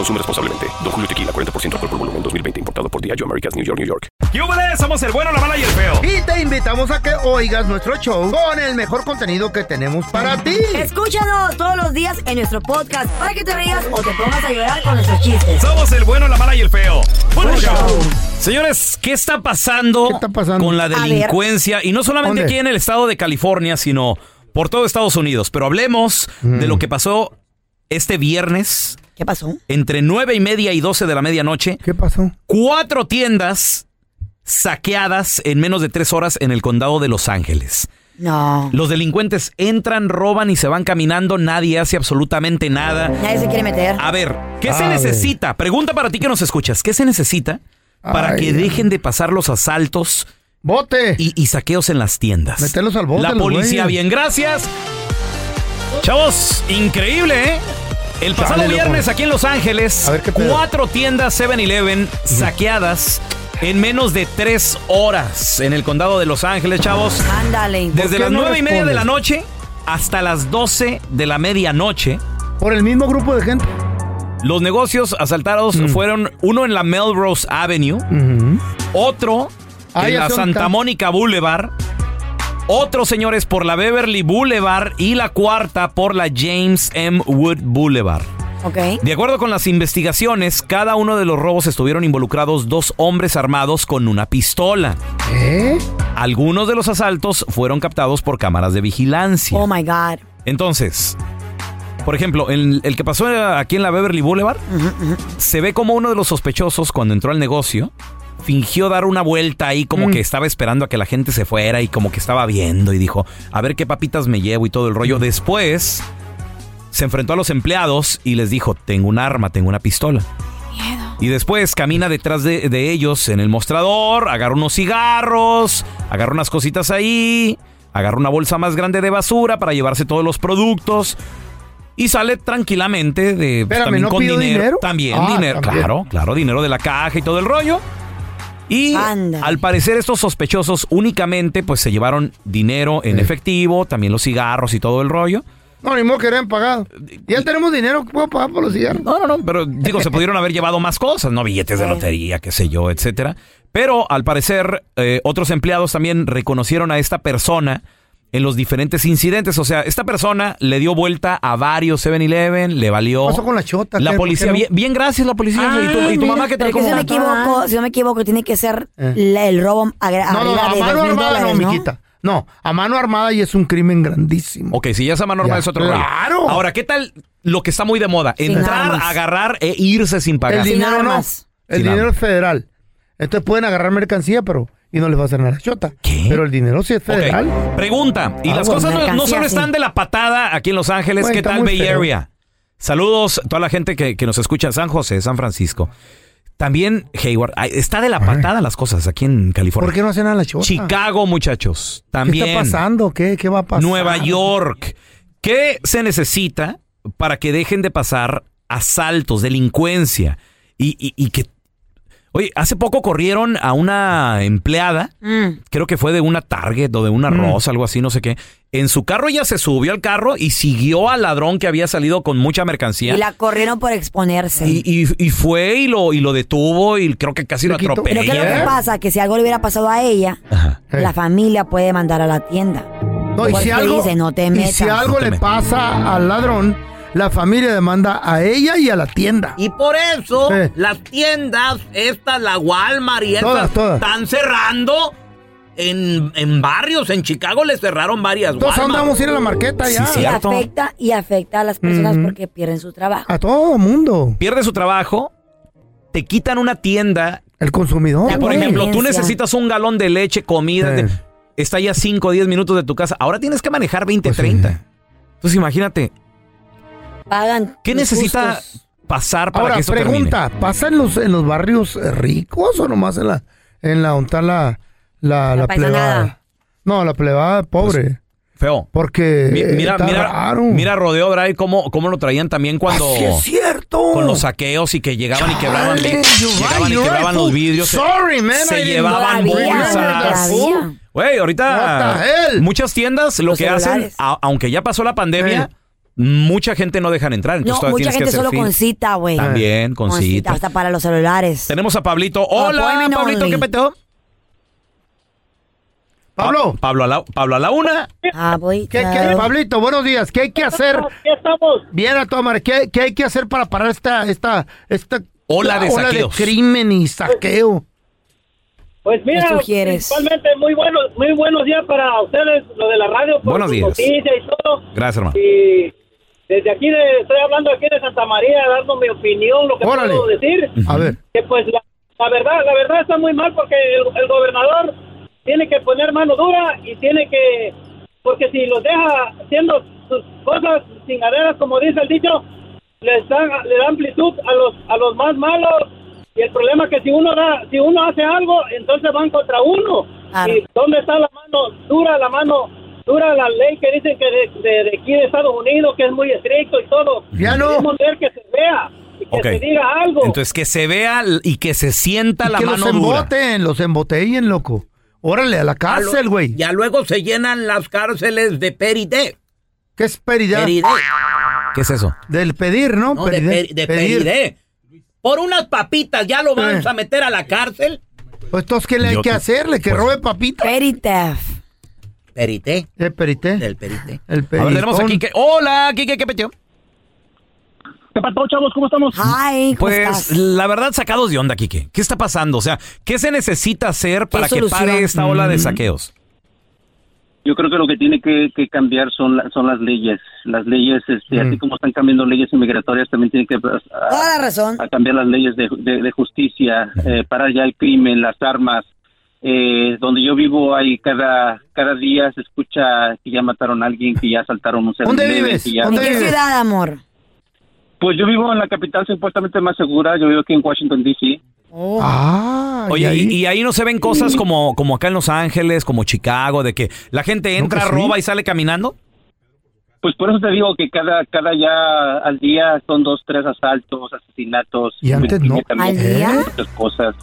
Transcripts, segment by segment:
Consume responsablemente. Don Julio Tequila, 40% alcohol por volumen, 2020. Importado por Diageo Americas, New York, New York. ¡Yúbales! Somos el bueno, la mala y el feo. Y te invitamos a que oigas nuestro show con el mejor contenido que tenemos para ti. Escúchanos todos los días en nuestro podcast para que te rías o te pongas a llorar con nuestros chistes. Somos el bueno, la mala y el feo. ¡Puro show! Señores, ¿qué está pasando, ¿Qué está pasando? con la delincuencia? Y no solamente ¿Dónde? aquí en el estado de California, sino por todo Estados Unidos. Pero hablemos de lo que pasó este viernes ¿Qué pasó? entre nueve y media y 12 de la medianoche. ¿Qué pasó? Cuatro tiendas saqueadas en menos de tres horas en el condado de Los Ángeles. No. Los delincuentes entran, roban y se van caminando, nadie hace absolutamente nada. Nadie se quiere meter. A ver, ¿qué se A ver. necesita? Pregunta para ti que nos escuchas. ¿Qué se necesita para Ay, que dejen de pasar los asaltos ¡Bote! y, y saqueos en las tiendas? Meterlos al bote, La policía, bien, gracias. Chavos, increíble, ¿eh? El pasado Chale, loco. viernes aquí en Los Ángeles, cuatro tiendas 7-Eleven saqueadas en menos de tres horas en el condado de Los Ángeles, chavos. Ándale. Desde las no nueve y media de la noche hasta las 12 de la medianoche. Por el mismo grupo de gente. Los negocios asaltados Mm. fueron uno en la Melrose Avenue, otro Ah, en la Santa. Mónica Boulevard, otro, señores, por la Beverly Boulevard y la cuarta por la James M. Wood Boulevard. Ok. De acuerdo con las investigaciones, cada uno de los robos estuvieron involucrados dos hombres armados con una pistola. ¿Eh? Algunos de los asaltos fueron captados por cámaras de vigilancia. Oh my God. Entonces, por ejemplo, el, el que pasó aquí en la Beverly Boulevard, se ve como uno de los sospechosos cuando entró al negocio fingió dar una vuelta ahí como Mm. que estaba esperando a que la gente se fuera y como que estaba viendo y dijo, a ver qué papitas me llevo y todo el rollo. Después se enfrentó a los empleados y les dijo, tengo un arma, tengo una pistola. Y después camina detrás de, de ellos en el mostrador, agarra unos cigarros, agarra unas cositas ahí, agarra una bolsa más grande de basura para llevarse todos los productos y sale tranquilamente de pues, Espérame, también ¿no con dinero. dinero? También Ah, dinero, también. claro, claro, dinero de la caja y todo el rollo. Y Ándale. al parecer estos sospechosos únicamente pues se llevaron dinero en efectivo, también los cigarros y todo el rollo. No, ni modo que eran pagados. Ya tenemos dinero que puedo pagar por los cigarros. No, no, no, pero digo, se pudieron haber llevado más cosas, ¿no? Billetes de lotería, qué sé yo, etcétera. Pero al parecer, eh, otros empleados también reconocieron a esta persona en los diferentes incidentes. O sea, esta persona le dio vuelta a varios 7-Eleven, le valió. ¿Qué pasó con la chota? La ¿Qué? ¿Por policía, no? bien, bien, gracias, la policía. Ay, ¿Y tu, y tu mira, mamá que si no me como- equivoco, si no me equivoco, tiene que ser Eh. la- el robo agra- No, no, a de mano armada dólares, no, ¿no? mijita. No, a mano armada y es un crimen grandísimo. Ok, si ya es a mano armada Ya, es otro rollo. claro. Ahora, ¿qué tal lo que está muy de moda? Sin Entrar, armas. agarrar e irse sin pagar. El Sin dinero no. armas. El Sin dinero armas. es federal. Entonces pueden agarrar mercancía, pero y no les va a hacer nada la chota. ¿Qué? Pero el dinero sí es federal. Pregunta. Y Ah, las bueno, cosas no, solo sí. están de la patada aquí en Los Ángeles. ¿Qué tal Bay feo. Area? Saludos a toda la gente que, que nos escucha en San José, San Francisco. También Hayward. Ay, Está de la patada las cosas aquí en California. ¿Por qué no hacen nada la chota? Chicago, muchachos. ¿Qué También. está pasando? ¿Qué, ¿Qué va a pasar? Nueva York. ¿Qué se necesita para que dejen de pasar asaltos, delincuencia? Y, y- y que. Oye, hace poco corrieron a una empleada, Mm. creo que fue de una Target o de una Mm. Rosa, algo así, no sé qué. En su carro ella se subió al carro y siguió al ladrón que había salido con mucha mercancía. Y la corrieron por exponerse. Y, y- y fue y lo, y lo detuvo y creo que casi lo. Pero ¿qué es lo que pasa? Que si algo le hubiera pasado a ella, Ajá. Eh. la familia puede mandar a la tienda. No, y si algo, dice, no te y metas. si algo No te le metas. pasa al ladrón, la familia demanda a ella y a la tienda. Y por eso Sí. las tiendas, estas, la Walmart y estas, Todas, están cerrando en, en barrios. En Chicago le cerraron varias Entonces, ¿a dónde Walmart. vamos a ir a la marqueta ya? Sí, Y afecta, y afecta a las personas porque pierden su trabajo. A todo mundo. Pierde su trabajo, te quitan una tienda. El consumidor. Por ejemplo, tú necesitas un galón de leche, comida, Sí. está ya 5 o 10 minutos de tu casa. Ahora tienes que manejar 20, Pues sí. 30. Entonces imagínate, Pagan. ¿qué necesita justos. pasar para Ahora, que eso pregunta, ¿pasa en los, en los barrios ricos o nomás en la, en la, está la, la, La la plebada? No, la plebada pobre. termine? Feo. porque Mi- Mira, está mira, raro. mira Rodeo Drive cómo, cómo lo traían también cuando Ah, sí es cierto. con los saqueos y que llegaban y quebraban, Chale, vi- you're llegaban right, y quebraban right, los vidrios. se- Sorry, man, I se didn't llevaban bolsas. Güey, ahorita muchas tiendas lo Los que hacen, celulares. a- aunque ya pasó la pandemia, Eh. Mucha gente no dejan entrar. Entonces No, todavía mucha gente solo con cita, güey. También con, cita. Hasta para los celulares. Tenemos a Pablito. Hola, Appointment Pablito, only. ¿qué peteo? Pablo, Pa- Pablo a la, Pablo a la una. Ah, voy. ¿qué, qué- Pablito, buenos días. ¿Qué hay que hacer? Aquí estamos. Bien a tu madre. ¿Qué, ¿Qué hay que hacer para parar esta, esta, esta Ola de saqueos. crimen y saqueo? Pues mira, ¿Qué sugieres? principalmente muy buenos, muy buenos días para ustedes, lo de la radio, por Buenos días. noticias y todo. Gracias, hermano. Y desde aquí, de- estoy hablando aquí de Santa María, dando mi opinión, lo que Órale. puedo decir. A ver. Que pues la, la verdad, la verdad está muy mal porque el, el gobernador tiene que poner mano dura y tiene que, porque si los deja haciendo sus cosas chingaderas, como dice el dicho, les da, le da amplitud a los, a los más malos. Y el problema es que si uno da, si uno hace algo, entonces van contra uno. Claro. ¿Y dónde está la mano dura, la mano dura la ley que dicen que de, de, de aquí de Estados Unidos, que es muy estricto y todo? Ya no. Queremos ver que se vea y que Ok. se diga algo. Entonces que se vea y que se sienta Y la que mano los dura. emboten, los embotellen, loco. Órale, a la cárcel, güey. Ya luego se llenan las cárceles de perité. ¿Qué es peridad? ¿Qué es eso? Del pedir, ¿no? No, de, Peridé. per- de Pedir. peridé. Por unas papitas ya lo vamos Eh. a meter a la cárcel. Pues entonces, ¿qué le hay Yo que te- hacerle? ¿Que pues- robe papita? Petty theft. Perité. ¿El perité? Del perité. El A ver, tenemos aquí que... Hola, Kike, ¿qué peteo? ¿Qué pasó, chavos? ¿Cómo estamos? Hi, ¿cómo Pues estás? la verdad sacados de onda, Kike. ¿Qué está pasando? O sea, ¿qué se necesita hacer para que solución? pare esta ola Mm. de saqueos? Yo creo que lo que tiene que, que cambiar son, la- son las leyes. Las leyes, este, Mm. así como están cambiando leyes inmigratorias, también tienen que pues, a- Toda la razón. a cambiar las leyes de, de- de justicia, eh, parar ya el crimen, las armas. Eh, donde yo vivo hay cada cada día se escucha que ya mataron a alguien, que ya asaltaron un ¿Dónde 7-Eleven, vives? que ya- ¿En ¿Dónde qué vives? ciudad, amor? Pues yo vivo en la capital supuestamente más segura, yo vivo aquí en Washington, D.C. Oh. Ah, Oye, ahí? y, y ahí no se ven cosas como, como acá en Los Ángeles, como Chicago, de que la gente No, entra, sí. roba y sale caminando. Pues por eso te digo que cada cada ya al día son dos, tres asaltos, asesinatos. Y antes no. también ¿Al día? muchas cosas.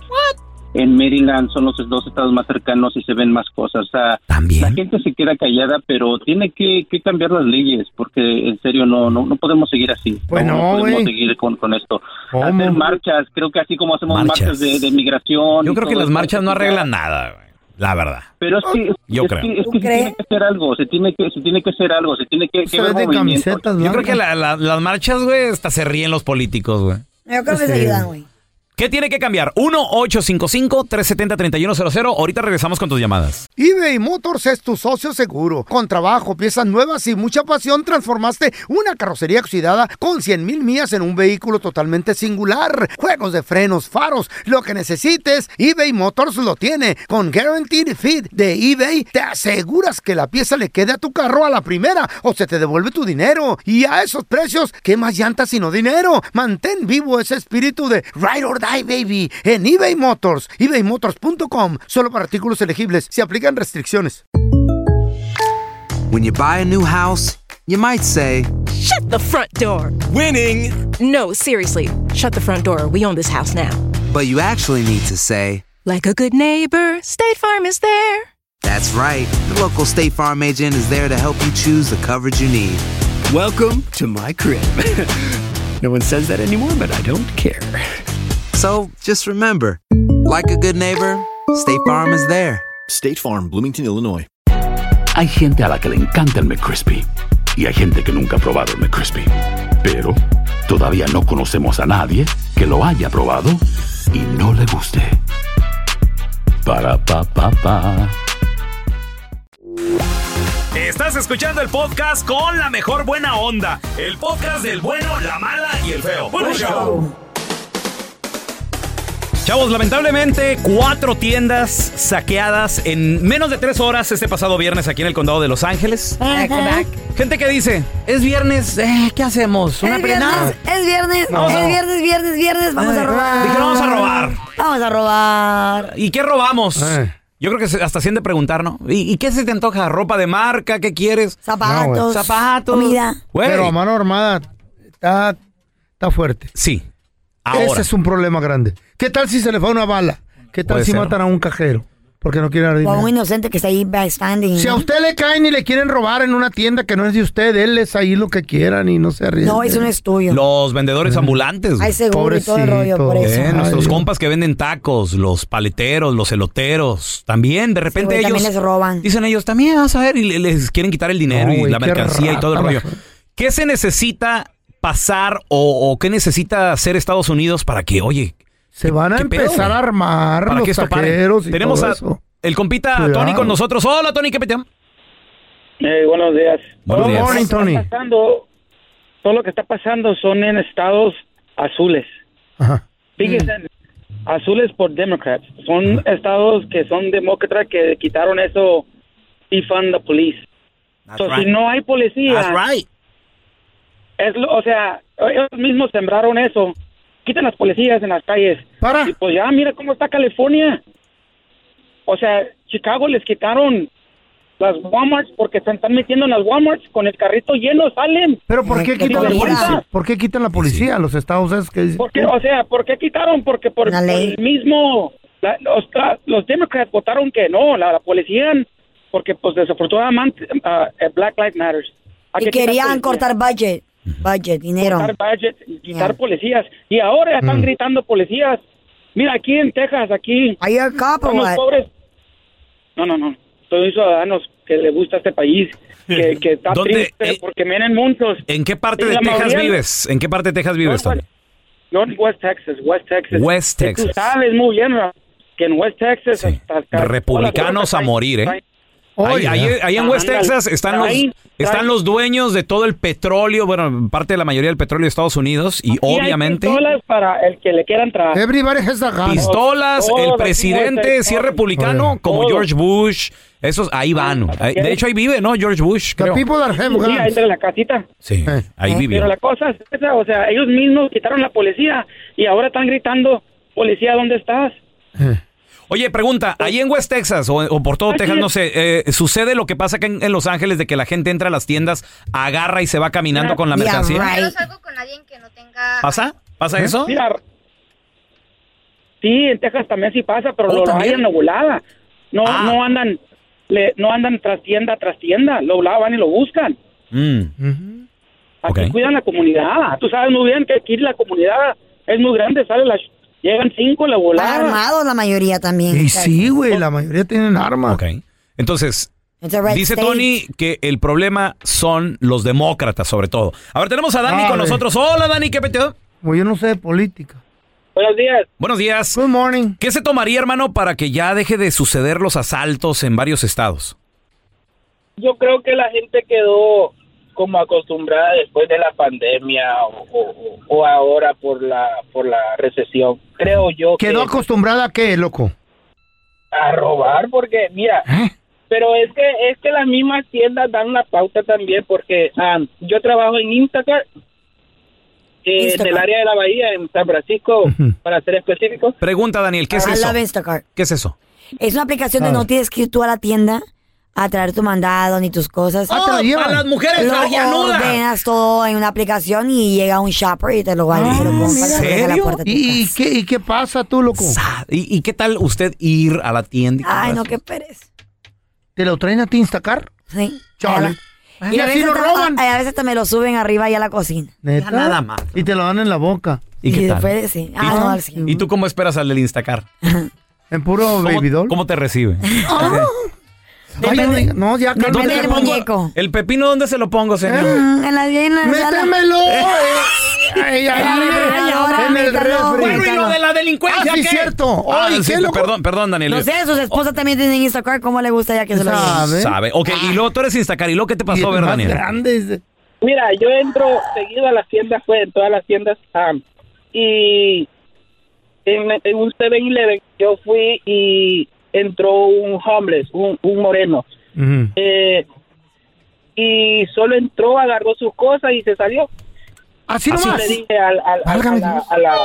En Maryland son los dos estados más cercanos y se ven más cosas. O sea, la También. gente se queda callada, pero tiene que, que cambiar las leyes, porque en serio no no, no podemos seguir así. No, no, podemos seguir con, con esto. ¿Cómo? Hacer marchas, creo que así como hacemos Marchas. marchas, de, de migración. Yo creo que las marchas no arreglan nada, güey. La verdad. Pero es que, Yo es creo. que, es ¿Tú que se tiene que hacer algo, se tiene que, se tiene que hacer algo, se tiene que, que Se de camisetas Yo creo que la- la- las marchas, güey, hasta se ríen los políticos, güey. Yo creo que se Sí. ayudan, güey. ¿Qué tiene que cambiar? 1-855-370-3100. Ahorita regresamos con tus llamadas. eBay Motors es tu socio seguro. Con trabajo, piezas nuevas y mucha pasión, transformaste una carrocería oxidada con 100 mil millas en un vehículo totalmente singular. Juegos de frenos, faros, lo que necesites, eBay Motors lo tiene. Con Guaranteed Fit de eBay, te aseguras que la pieza le quede a tu carro a la primera o se te devuelve tu dinero. Y a esos precios, ¿qué más llantas sino dinero? Mantén vivo ese espíritu de Ride or baby, en eBay Motors. ebaymotors.com. Solo para artículos elegibles. Se aplican restricciones. When you buy a new house, you might say, Shut the front door. Winning! No, seriously. Shut the front door. We own this house now. But you actually need to say, Like a good neighbor, State Farm is there. that's right. The local State Farm agent is there to help you choose the coverage you need. Welcome to my crib. no one says that anymore, but I don't care. So just remember, like a good neighbor, State Farm is there. State Farm, Bloomington, Illinois. Hay gente a la que le encanta el McCrispy y hay gente que nunca ha probado el McCrispy. Pero todavía no conocemos a nadie que lo haya probado y no le guste. Para pa pa pa. Estás escuchando el podcast con la mejor buena onda. El podcast del bueno, la mala y el feo. Bueno, show. Chavos, lamentablemente, cuatro tiendas saqueadas en menos de tres horas este pasado viernes aquí en el condado de Los Ángeles. Gente que dice, es viernes, eh, ¿qué hacemos? Es viernes, es viernes, No. es viernes, viernes, viernes, vamos a robar. Dijeron, vamos a robar. Vamos a robar. ¿Y qué robamos? Yo creo que hasta de preguntar, ¿no? ¿Y, y qué se te antoja? ¿Ropa de marca? ¿Qué quieres? Zapatos, Zapatos. comida. Güey. Pero a mano armada está, está fuerte. Sí. Ese es un problema grande. ¿Qué tal si se le fue una bala? ¿Qué tal Puede si ser. matan a un cajero? Porque no quieren O a un inocente que está ahí backstanding. Si a usted le caen y le quieren robar en una tienda que no es de usted, déles ahí lo que quieran y no se ríen. No, eso no es tuyo. Los vendedores ambulantes. Hay seguro y todo el rollo por eso. Eh, nuestros compas que venden tacos, los paleteros, los eloteros, también de repente güey, ellos también les roban. dicen ellos también vas a ver y le- les quieren quitar el dinero No, y güey, la qué mercancía y todo el rata rollo. ¿Qué se necesita pasar o, o qué necesita hacer Estados Unidos para que, oye, Se van a ¿Qué pedo, empezar a armar para los que esto pare? taqueros y Tenemos todo a eso. el compita Cuidado. Tony con nosotros. Hola Tony, ¿qué peteo? Eh, buenos días. Buenos días. Morning, está Tony. pasando- todo lo que está pasando son en estados azules. Fíjense, azules por Democrats. Son estados que son demócratas que quitaron eso, defund the police. So, right. Si no hay policía, That's right. es lo- o sea, ellos mismos sembraron eso. Quiten las policías en las calles. Y pues ya, mira cómo está California. O sea, Chicago les quitaron las Walmarts porque se están metiendo en las Walmarts con el carrito lleno, salen. Pero ¿por qué quitan la policía? ¿Por qué quitan la policía a los estados esos que dicen? ¿Por qué? O sea, ¿por qué quitaron? Porque por, por el mismo... la- los, la- los Democrats votaron que no, la, la policía, porque pues desafortunadamente eh, Black Lives Matters. Y que querían cortar budget. Budget, dinero. quitar budget, quitar policías. Y ahora ya Mm. están gritando policías. Mira, aquí en Texas, aquí. Are you a cop or somos what? pobres. No, no, no. Soy ciudadanos que le gusta este país. Que, que está ¿Dónde, triste eh, porque vienen muchos. ¿En qué parte de Texas mayoría- vives? ¿En qué parte de Texas vives, Tony? No en West Texas, West Texas. West Texas. Tú sabes muy bien ¿verdad? que en West Texas hasta- hasta- Republicanos a morir, ¿eh? Ahí, ahí- ahí en West. Texas están los, están los dueños de todo el petróleo, bueno, parte de la mayoría del petróleo de Estados Unidos y hay obviamente pistolas para el que le quieran traer. Everybody has a gun. pistolas, el presidente, en si es republicano, como todos. George Bush, esos ahí van. Ahí- De hecho ahí vive, ¿no? George Bush, creo. Sí, ahí de la casita. Sí, ahí vivió. Pero la cosa es esa, o sea, ellos mismos quitaron la policía y ahora están gritando, policía, ¿dónde estás? Oye, pregunta, ahí en West Texas o, o por todo Texas, es- no sé, eh, ¿sucede lo que pasa acá en, en Los Ángeles de que la gente entra a las tiendas, agarra y se va caminando con la mercancía? ¿Pasa? ¿Pasa eso? Mira, sí, en Texas también sí pasa, pero Oh, lo, hay en la volada. No, Ah. no andan, le, no andan tras tienda tras tienda, lo van y lo buscan. Mm. Aquí cuidan la comunidad. Tú sabes muy bien que aquí la comunidad es muy grande, sale las, llegan cinco en la volada. Armados la mayoría también. Y sí, güey, la mayoría tienen armas. Ok. Entonces, dice state. Tony que el problema son los demócratas, sobre todo. A ver, tenemos a Dani Ah, con nosotros. Hola, Dani, ¿qué peteo? Pues yo no sé de política. Buenos días. Buenos días. Good morning. ¿Qué se tomaría, hermano, para que ya deje de suceder los asaltos en varios estados? Yo creo que la gente quedó como acostumbrada después de la pandemia o, o- o ahora por la por la recesión. Creo yo ¿Quedó que acostumbrada a qué, loco? a robar porque mira, ¿Eh? pero es que es que las mismas tiendas dan la pauta también porque ah, yo trabajo en Instacart eh, en el área de la bahía en San Francisco para ser específico. Pregunta, Daniel, ¿qué es eso? ¿Qué es eso? Es una aplicación donde no tienes que ir tú a la tienda a traer tu mandado ni tus cosas. Ah, te lo llevan. a las mujeres Lo ordenas todo en una aplicación y llega un shopper y te lo va y lo compra, lo deja a la puerta de tu ¿Y, casa. qué, ¿Y qué pasa tú, loco? ¿Y, y qué tal usted ir a la tienda? y Ay, no, qué pereza. ¿Te lo traen a ti Instacar? Sí. Chale. Y Y a así te- roban. a, a veces te me lo suben arriba y a la cocina. ¿Neta? nada más. Y te lo dan en la boca. ¿Y qué tal? después, sí. Ah, no, al ¿Y tú cómo esperas al del Instacar? En puro ¿Cómo, baby doll. ¿Cómo te recibe? Ay, no, ya Depende del muñeco. ¿El pepino dónde se lo pongo, señor? Mm, en la en la sala. ¡Métemelo! Ay, ay, Ay, ahora, en el refri. Bueno, ¿y lo de la delincuencia Ah, sí, qué? cierto. Ah, Oye, sí, perdón, perdón, Daniel. No sé, sus esposas también tienen Instacart. ¿Cómo le gusta ya que se lo? ¿Sabe? Sabe. Ok, y luego tú eres Instacar. ¿Y luego qué te pasó, ver, Daniel? grande, dice. Mira, yo entro seguido a las tiendas, pues, en todas las tiendas, am, y en, en un 7-Eleven yo fui y entró un homeless, un, un moreno, eh, y solo entró, agarró sus cosas y se salió. Así nomás. le dije al, al- a la- Dios. a la-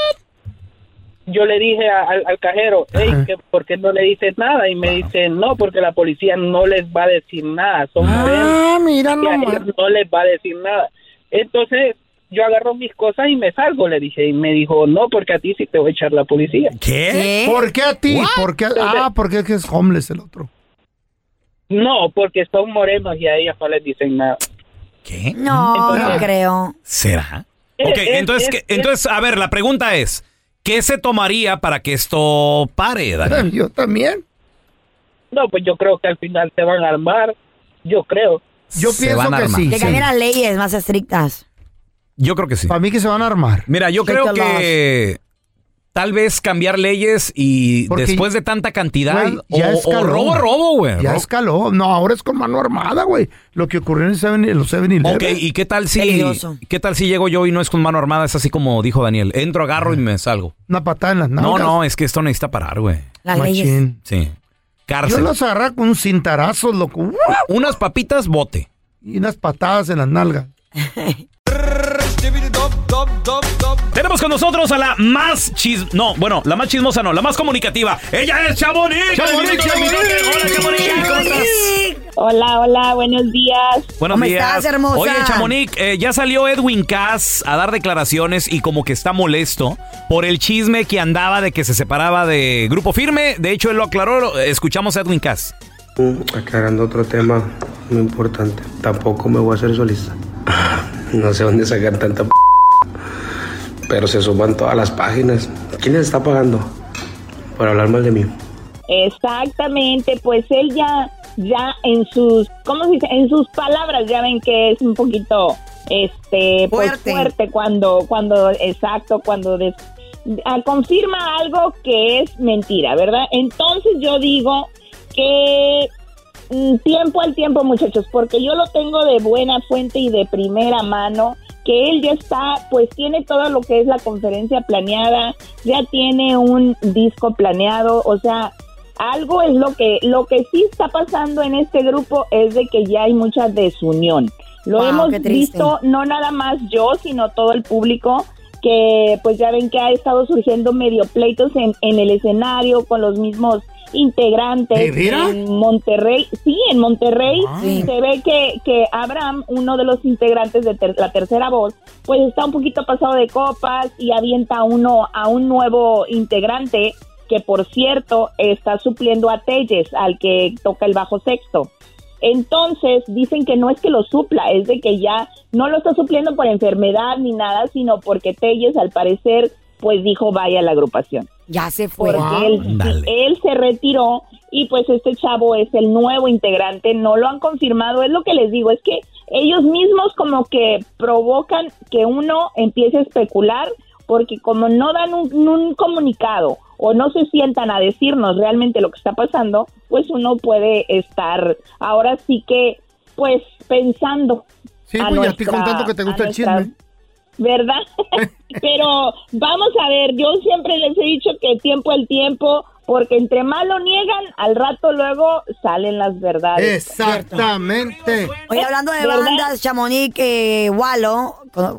yo le dije al, al cajero, hey, que ¿por qué no le dices nada? Y me dice, no, porque la policía no les va a decir nada, son morenos Ah, mira y a nomás. ellos no les va a decir nada. Entonces yo agarro mis cosas y me salgo, le dije, y me dijo, no, porque a ti sí te voy a echar la policía. ¿Qué? ¿Qué? ¿Por qué a ti? ¿Por qué? Ah, porque es que es homeless el otro. No, porque son morenos y a ellos no les dicen nada. ¿Qué? No, no creo. ¿Será? Ok, es- entonces, es- ¿qué- entonces, a ver, la pregunta es, ¿qué se tomaría para que esto pare, Daniel? Yo también. No, pues yo creo que al final se van a armar, yo creo. Yo Se pienso van a que armar. sí. Que sí. las leyes más estrictas. Yo creo que sí. Para mí que se van a armar. Mira, yo creo que tal vez cambiar leyes y Porque, después de tanta cantidad Güey, ya o- robo, robo, güey. Ya escaló. No, ahora es con mano armada, güey. Lo que ocurrió en, el 7 los 7-Eleven. Ok, ¿y qué tal si qué tal si llego yo y no es con mano armada? Es así como dijo Daniel. Entro, agarro y me salgo. Una patada en las No, nalgas. no, es que esto necesita parar, güey. Las leyes. Machín. Sí. Yo Cárcel. los agarraba con un cintarazo, loco. Unas papitas, bote. Y unas patadas en las nalgas. Tenemos con nosotros a la más chis... No, bueno, la más chismosa no, la más comunicativa. Ella es Chamonix. Chamonix, Chamonix. Hola, Chamonix. ¿Cómo estás? Hola, hola, buenos días. Buenos ¿Cómo días. estás, hermosa? Oye, Chamonix, eh, ya salió Edwin Cass a dar declaraciones y como que está molesto por el chisme que andaba de que se separaba de Grupo Firme. De hecho, él lo aclaró. Escuchamos a Edwin Cass. Mm, Aclarando otro tema muy importante. Tampoco me voy a hacer solista. No sé dónde sacar tanta p pero se suman todas las páginas. ¿Quién les está pagando por hablar mal de mí? Exactamente, pues él ya, ya en sus, ¿cómo se dice? En sus palabras ya ven que es un poquito, este, pues Fuerte. fuerte cuando, cuando, exacto, cuando des- ah, confirma algo que es mentira, ¿verdad? Entonces yo digo que mm, tiempo al tiempo, muchachos, porque yo lo tengo de buena fuente y de primera mano, que él ya está, pues tiene todo lo que es la conferencia planeada, ya tiene un disco planeado, o sea, algo es lo que, lo que sí está pasando en este grupo es de que ya hay mucha desunión. Lo Wow, hemos visto no nada más yo, sino todo el público que pues ya ven que ha estado surgiendo medio pleitos en, en el escenario con los mismos integrantes en Monterrey. Sí, en Monterrey Sí. se ve que, que Abraham, uno de los integrantes de ter- la tercera voz, pues está un poquito pasado de copas y avienta a uno a un nuevo integrante que por cierto está supliendo a Telles, al que toca el bajo sexto. Entonces dicen que no es que lo supla, es de que ya no lo está supliendo por enfermedad ni nada, sino porque Telles al parecer pues dijo vaya a la agrupación. Ya se fue. Porque él, él se retiró y pues este chavo es el nuevo integrante, no lo han confirmado, es lo que les digo, es que ellos mismos como que provocan que uno empiece a especular porque como no dan un, un comunicado o no se sientan a decirnos realmente lo que está pasando, pues uno puede estar ahora sí que pues pensando. Sí, a pues ya estoy contando que te gusta a el chisme. ¿Verdad? Pero vamos a ver, yo siempre les he dicho que tiempo al tiempo, porque entre más lo niegan, al rato luego salen las verdades. Exactamente. Oye, hablando de ¿Verdad? bandas, Chamonix, eh, Walo,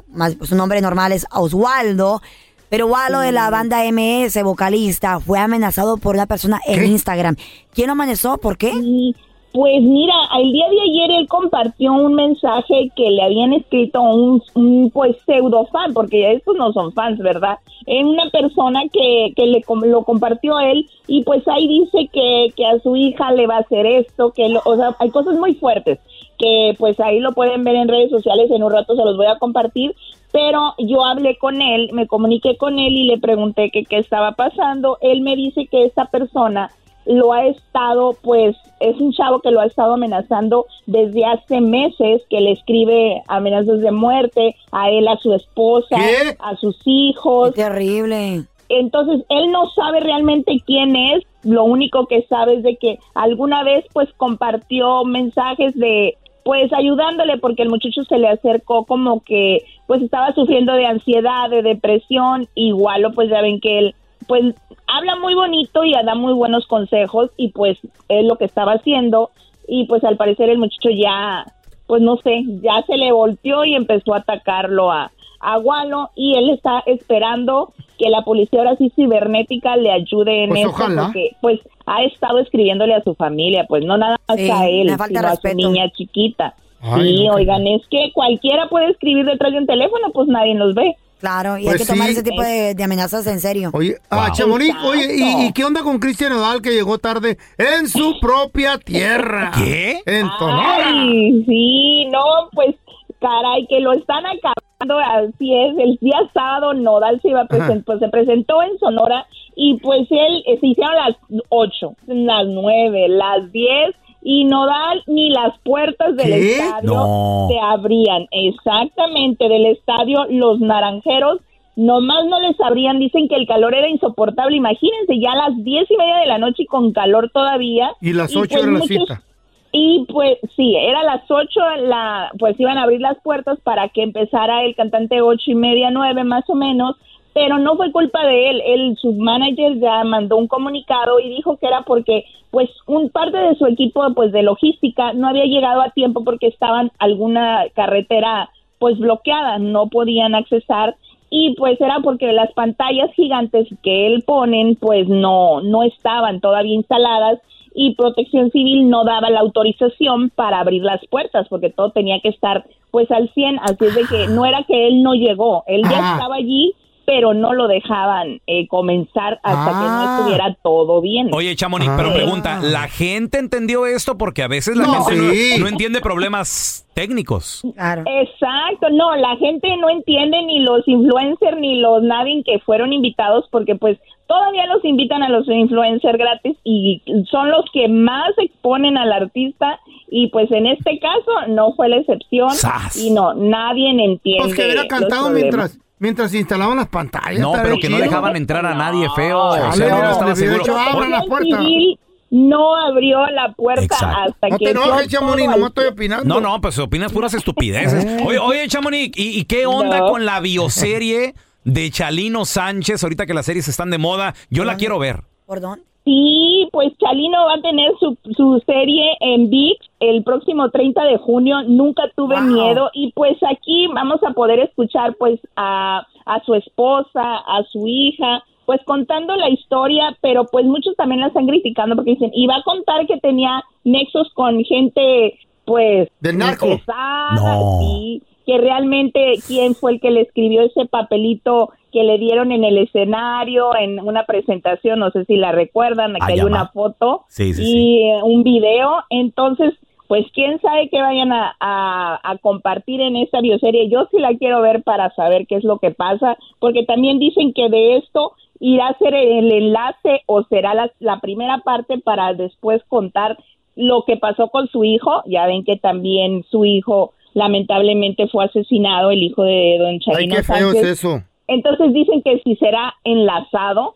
más, su nombre normal es Oswaldo, pero Walo de la banda MS, vocalista, fue amenazado por una persona en Instagram. ¿Quién lo amenazó? ¿Por qué? Y Pues mira, el día de ayer él compartió un mensaje que le habían escrito un, un pues pseudo fan, porque estos no son fans, ¿verdad? Es una persona que, que le, lo compartió él y pues ahí dice que, que a su hija le va a hacer esto, que lo- o sea, hay cosas muy fuertes que pues ahí lo pueden ver en redes sociales, en un rato se los voy a compartir, pero yo hablé con él, me comuniqué con él y le pregunté que qué estaba pasando. Él me dice que esta persona lo ha estado, pues es un chavo que lo ha estado amenazando desde hace meses, que le escribe amenazas de muerte a él, a su esposa, a sus hijos. terrible. Entonces, él no sabe realmente quién es, lo único que sabe es de que alguna vez pues compartió mensajes de pues ayudándole porque el muchacho se le acercó como que pues estaba sufriendo de ansiedad, de depresión, igual pues ya ven que él pues habla muy bonito y da muy buenos consejos y pues es lo que estaba haciendo y pues al parecer el muchacho ya pues no sé, ya se le volteó y empezó a atacarlo a, a Walo y él está esperando que la policía ahora sí cibernética le ayude en Pues eso ojalá. porque pues ha estado escribiéndole a su familia, pues no nada más Sí, a él, sino a su niña chiquita. Ay, sí, no, qué oigan, es que cualquiera puede escribir detrás de un teléfono, pues nadie los ve. Claro, y Pues hay que tomar sí. ese tipo de, de amenazas en serio. Oye, ah, Chamonix, oye, ¿y, y qué onda con Cristian Nodal que llegó tarde en su propia tierra? ¿Qué? En Sonora. Ay, sí, no, pues caray, que lo están acabando, así es, el día sábado Nodal se iba a presen- pues, se presentó en Sonora y pues él, eh, se hicieron las 8, las 9, las 10 y Nodal ni las puertas del ¿Qué? estadio No. se abrían, exactamente, del estadio Los Naranjeros. Nomás no les abrían, dicen que el calor era insoportable. Imagínense, ya a las diez y media de la noche y con calor todavía. Y las ocho pues era la cita. y pues sí, era las 8, la, pues iban a abrir las puertas para que empezara el cantante ocho y media, nueve más o menos, pero no fue culpa de él, él, su manager ya mandó un comunicado y dijo que era porque pues un parte de su equipo pues de logística no había llegado a tiempo porque estaban alguna carretera pues bloqueada, no podían accesar y pues era porque las pantallas gigantes que él ponen pues no no estaban todavía instaladas y Protección Civil no daba la autorización para abrir las puertas porque todo tenía que estar pues al 100, así es de que no era que él no llegó, él ya Ah. estaba allí, pero no lo dejaban eh, comenzar hasta que no Ah. estuviera todo bien. Oye, Chamonix, pero pregunta, ¿la gente entendió esto? Porque a veces la No. gente no- Sí. no, entiende problemas técnicos. Exacto, no, la gente no entiende ni los influencers ni los nadie que fueron invitados porque pues todavía los invitan a los influencers gratis y son los que más exponen al artista y pues en este caso no fue la excepción ¡Sas! y no, nadie entiende. Pues que hubiera cantado mientras, mientras instalaban las pantallas. No, pero que no dejaban entrar a nadie feo. o Chale, sea, mira, no estaba seguro. dicho, abran la puerta. Civil no abrió la puerta Exacto. hasta No que te enojes, Chamonix, al- estoy opinando. No, no, pues opinas puras estupideces. Oye, oye Chamonix, ¿y, y qué onda No. con la bioserie de Chalino Sánchez? Ahorita que las series están de moda, yo la quiero ver. Perdón. Sí, pues Chalino va a tener su, su serie en VIX el próximo 30 de junio. Nunca tuve miedo y pues aquí vamos a poder escuchar pues a, a su esposa, a su hija, pues contando la historia, pero pues muchos también la están criticando porque dicen, y va a contar que tenía nexos con gente pues Del narco. pesada, No. sí, que realmente quién fue el que le escribió ese papelito que le dieron en el escenario, en una presentación, no sé si la recuerdan, aquí Ah, hay una foto Sí, sí, y un video, entonces pues quién sabe que vayan a, a- a compartir en esta bioserie. Yo sí la quiero ver para saber qué es lo que pasa, porque también dicen que de esto irá a ser el enlace o será la, la primera parte para después contar lo que pasó con su hijo. Ya ven que también su hijo lamentablemente fue asesinado, el hijo de don Ay, Chalino qué feo es Sánchez. eso. Entonces dicen que si será enlazado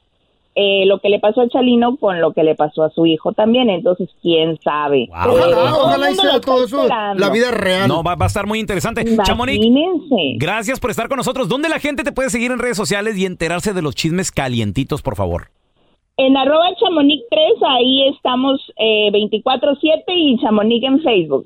eh, lo que le pasó a Chalino con lo que le pasó a su hijo también. Entonces, quién sabe. Pero Ojalá, todo ojalá y sea todo eso esperando. la vida real. No, va, va a estar muy interesante. Chamonix, gracias por estar con nosotros. ¿Dónde la gente te puede seguir en redes sociales y enterarse de los chismes calientitos, por favor? En arroba Chamonix 3, ahí estamos eh, 24-7 y Chamonix en Facebook.